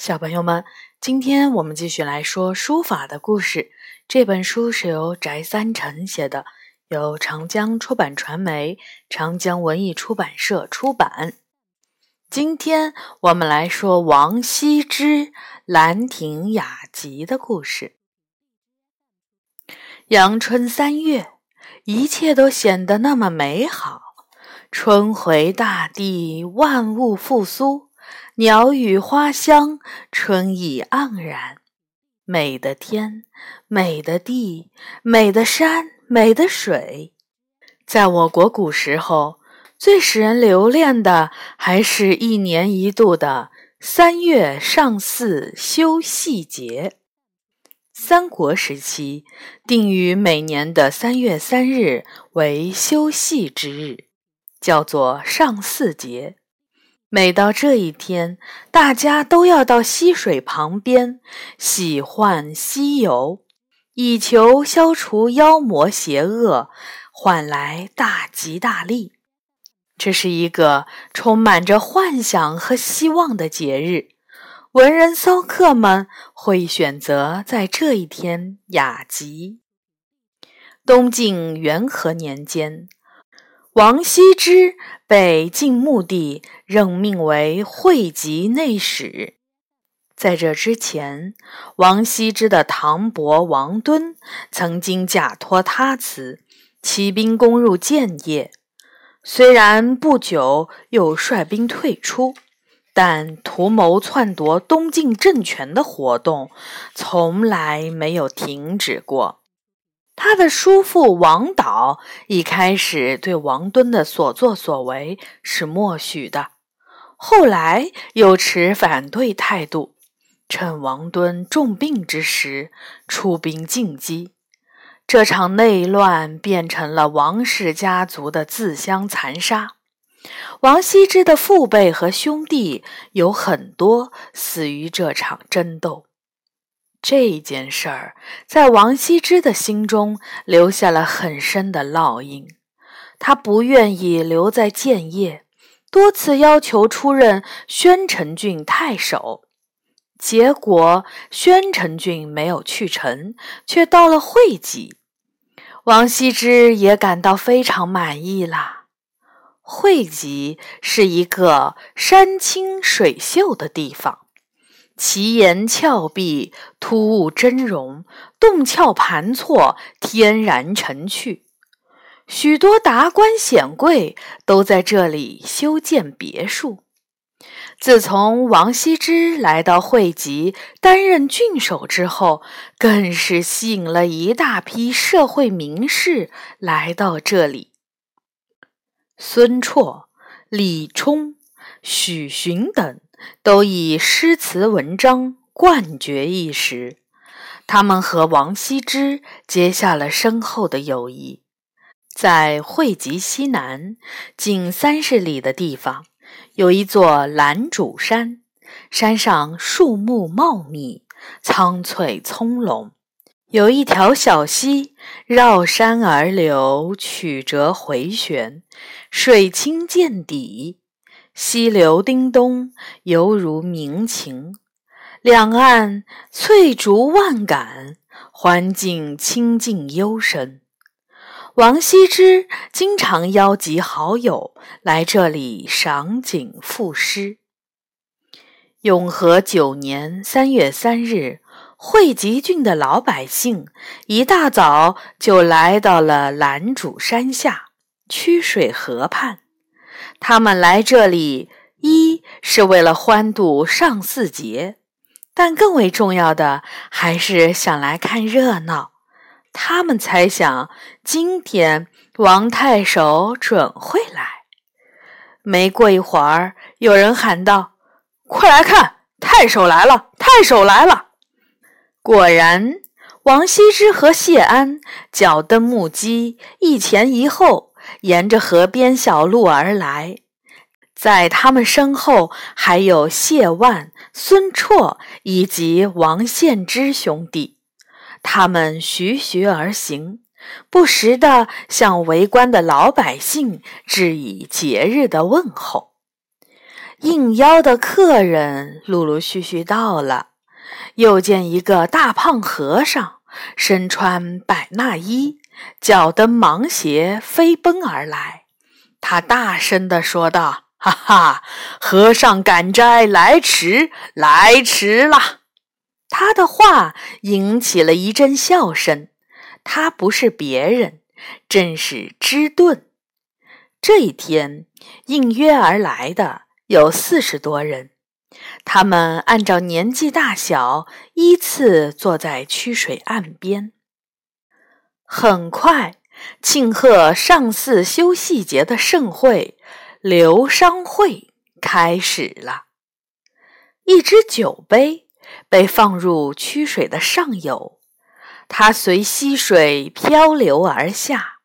小朋友们，今天我们继续来说书法的故事。这本书是由翟三成写的，由长江出版传媒、长江文艺出版社出版。今天我们来说王羲之《兰亭雅集》的故事。阳春三月，一切都显得那么美好。春回大地，万物复苏。鸟语花香，春意盎然。美的天，美的地，美的山，美的水。在我国古时候，最使人留恋的，还是一年一度的三月上巳休憩节。三国时期，定于每年的三月三日为休憩之日，叫做上巳节。每到这一天，大家都要到溪水旁边喜欢溪游，以求消除妖魔邪恶，换来大吉大利。这是一个充满着幻想和希望的节日，文人骚客们会选择在这一天雅集。东晋元和年间。王羲之被晋穆帝任命为会稽内史。在这之前，王羲之的堂伯王敦曾经假托他辞，起兵攻入建业。虽然不久又率兵退出，但图谋篡夺东晋政权的活动从来没有停止过。他的叔父王导一开始对王敦的所作所为是默许的，后来又持反对态度，趁王敦重病之时出兵进击。这场内乱变成了王氏家族的自相残杀。王羲之的父辈和兄弟有很多死于这场争斗。这件事儿在王羲之的心中留下了很深的烙印，他不愿意留在建业，多次要求出任宣城郡太守，结果宣城郡没有去成，却到了会稽，王羲之也感到非常满意啦。会稽是一个山清水秀的地方。奇岩峭壁，突兀峥嵘，洞窍盘错，天然成趣。许多达官显贵都在这里修建别墅。自从王羲之来到会稽担任郡守之后，更是吸引了一大批社会名士来到这里。孙绰、李冲、许询等。都以诗词文章冠绝一时，他们和王羲之结下了深厚的友谊。在会稽西南近三十里的地方，有一座兰渚山，山上树木茂密，苍翠葱茏，有一条小溪绕山而流，曲折回旋，水清见底。溪流叮咚，犹如鸣琴；两岸翠竹万杆，环境清静幽深。王羲之经常邀集好友来这里赏景赋诗。永和九年三月三日，会稽郡的老百姓一大早就来到了兰渚山下曲水河畔。他们来这里，一是为了欢度上巳节，但更为重要的还是想来看热闹。他们猜想，今天王太守准会来。没过一会儿，有人喊道：“快来看，太守来了！太守来了！”果然，王羲之和谢安脚蹬木屐，一前一后。沿着河边小路而来，在他们身后还有谢万、孙绰以及王献之兄弟。他们徐徐而行，不时地向围观的老百姓致以节日的问候。应邀的客人陆陆续续到了。又见一个大胖和尚，身穿百衲衣，脚蹬芒鞋，飞奔而来。他大声地说道：“哈哈，和尚赶斋来迟，来迟了。”他的话引起了一阵笑声。他不是别人，正是芝顿。这一天，应约而来的有四十多人。他们按照年纪大小依次坐在曲水岸边。很快，庆贺上巳休戏节的盛会——流觞会开始了。一只酒杯被放入曲水的上游，它随溪水漂流而下。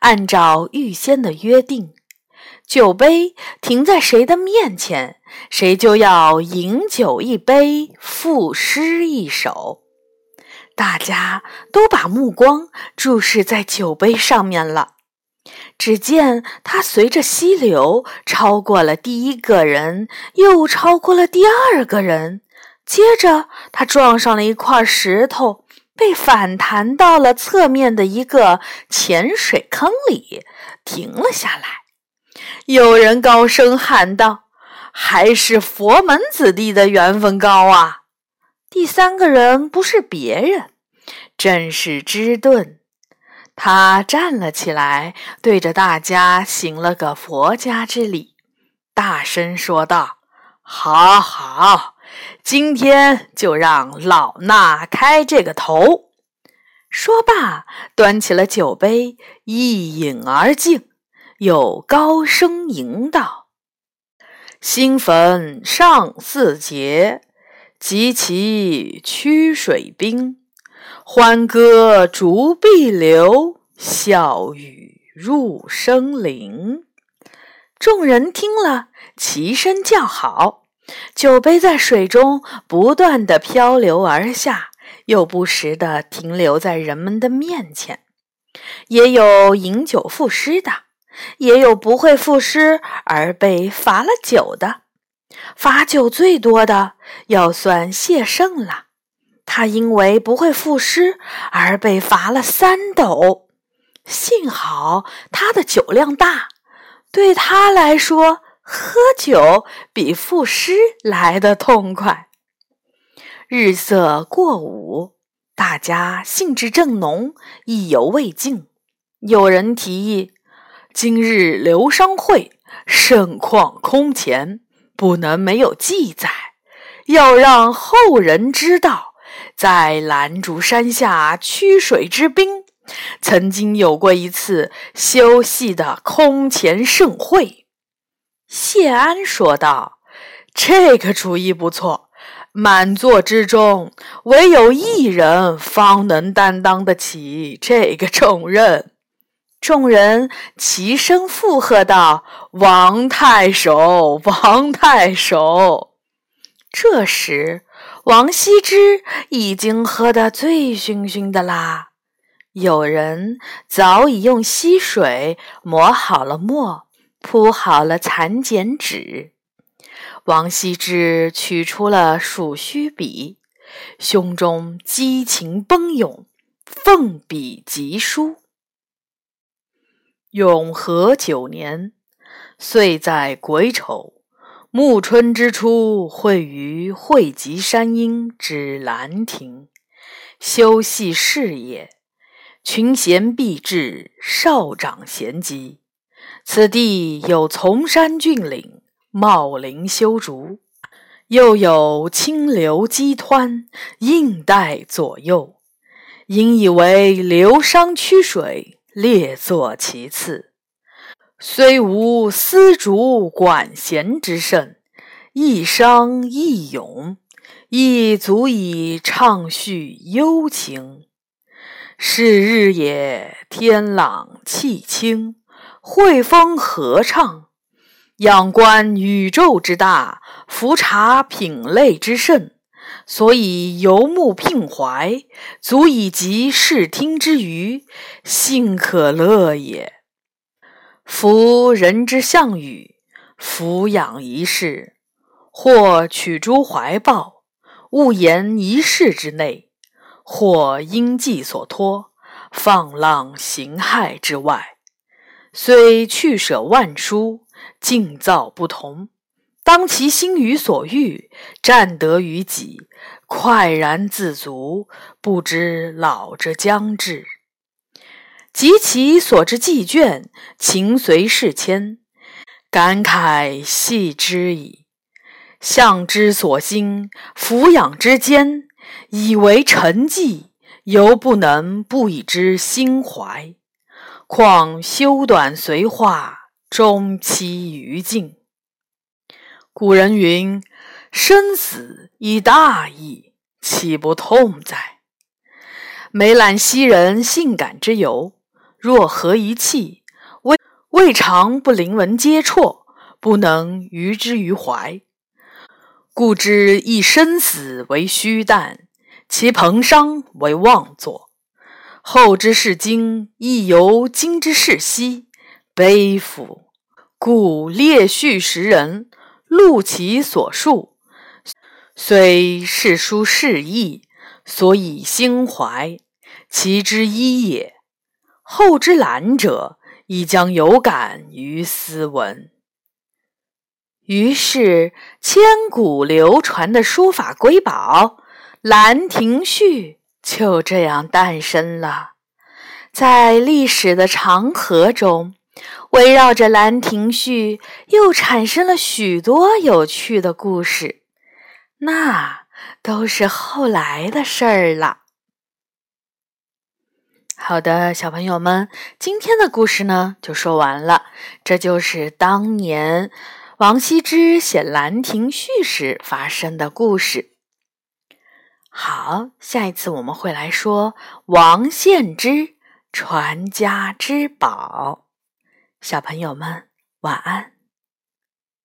按照预先的约定。酒杯停在谁的面前，谁就要饮酒一杯，赋诗一首。大家都把目光注视在酒杯上面了。只见它随着溪流超过了第一个人，又超过了第二个人。接着，它撞上了一块石头，被反弹到了侧面的一个浅水坑里，停了下来。有人高声喊道：“还是佛门子弟的缘分高啊！”第三个人不是别人，正是芝顿。他站了起来，对着大家行了个佛家之礼，大声说道：“好好，今天就让老衲开这个头。”说罢，端起了酒杯，一饮而尽。又高声吟道：“新坟上巳节，及其曲水滨。欢歌逐碧流，笑语入深林。”众人听了，齐声叫好。酒杯在水中不断的漂流而下，又不时的停留在人们的面前。也有饮酒赋诗的。也有不会赋诗而被罚了酒的，罚酒最多的要算谢胜了。他因为不会赋诗而被罚了三斗。幸好他的酒量大，对他来说，喝酒比赋诗来得痛快。日色过午，大家兴致正浓，意犹未尽。有人提议。今日流觞会盛况空前，不能没有记载，要让后人知道，在兰竹山下曲水之滨，曾经有过一次休戏的空前盛会。谢安说道：“这个主意不错，满座之中唯有一人方能担当得起这个重任。”众人齐声附和道：“王太守，王太守！”这时，王羲之已经喝得醉醺醺的啦。有人早已用溪水磨好了墨，铺好了蚕茧纸。王羲之取出了鼠须笔，胸中激情奔涌，奋笔疾书。永和九年，岁在癸丑，暮春之初，会于会稽山阴之兰亭，修禊事也。群贤毕至，少长咸集。此地有崇山峻岭，茂林修竹，又有清流激湍，映带左右，因以为流觞曲水。列坐其次，虽无丝竹管弦之盛，一觞一咏，亦足以畅叙幽情。是日也，天朗气清，惠风和畅。仰观宇宙之大，俯察品类之盛。所以游目骋怀，足以及视听之娱，幸可乐也。夫人之项羽，俯仰一世，或取诸怀抱，勿言一室之内；或因计所托，放浪形骸之外。虽去舍万殊，境造不同。当其心于所欲，占得于己，快然自足，不知老之将至。及其所之既倦，情随事迁，感慨系之矣。向之所兴，俯仰之间，以为沉寂，犹不能不以之心怀。况修短随化，终期于尽。古人云：“生死以大义，岂不痛哉？”梅兰昔人性感之由，若合一气，未未尝不灵文皆辍，不能于之于怀。故知一生死为虚诞，其彭殇为妄作。后之视今，亦犹今之视昔，悲夫！故列叙时人。录其所述，虽世书释义，所以心怀，其之一也。后之览者，亦将有感于斯文。于是，千古流传的书法瑰宝《兰亭序》就这样诞生了。在历史的长河中。围绕着《兰亭序》，又产生了许多有趣的故事，那都是后来的事儿了。好的，小朋友们，今天的故事呢就说完了。这就是当年王羲之写《兰亭序》时发生的故事。好，下一次我们会来说王献之传家之宝。小朋友们，晚安。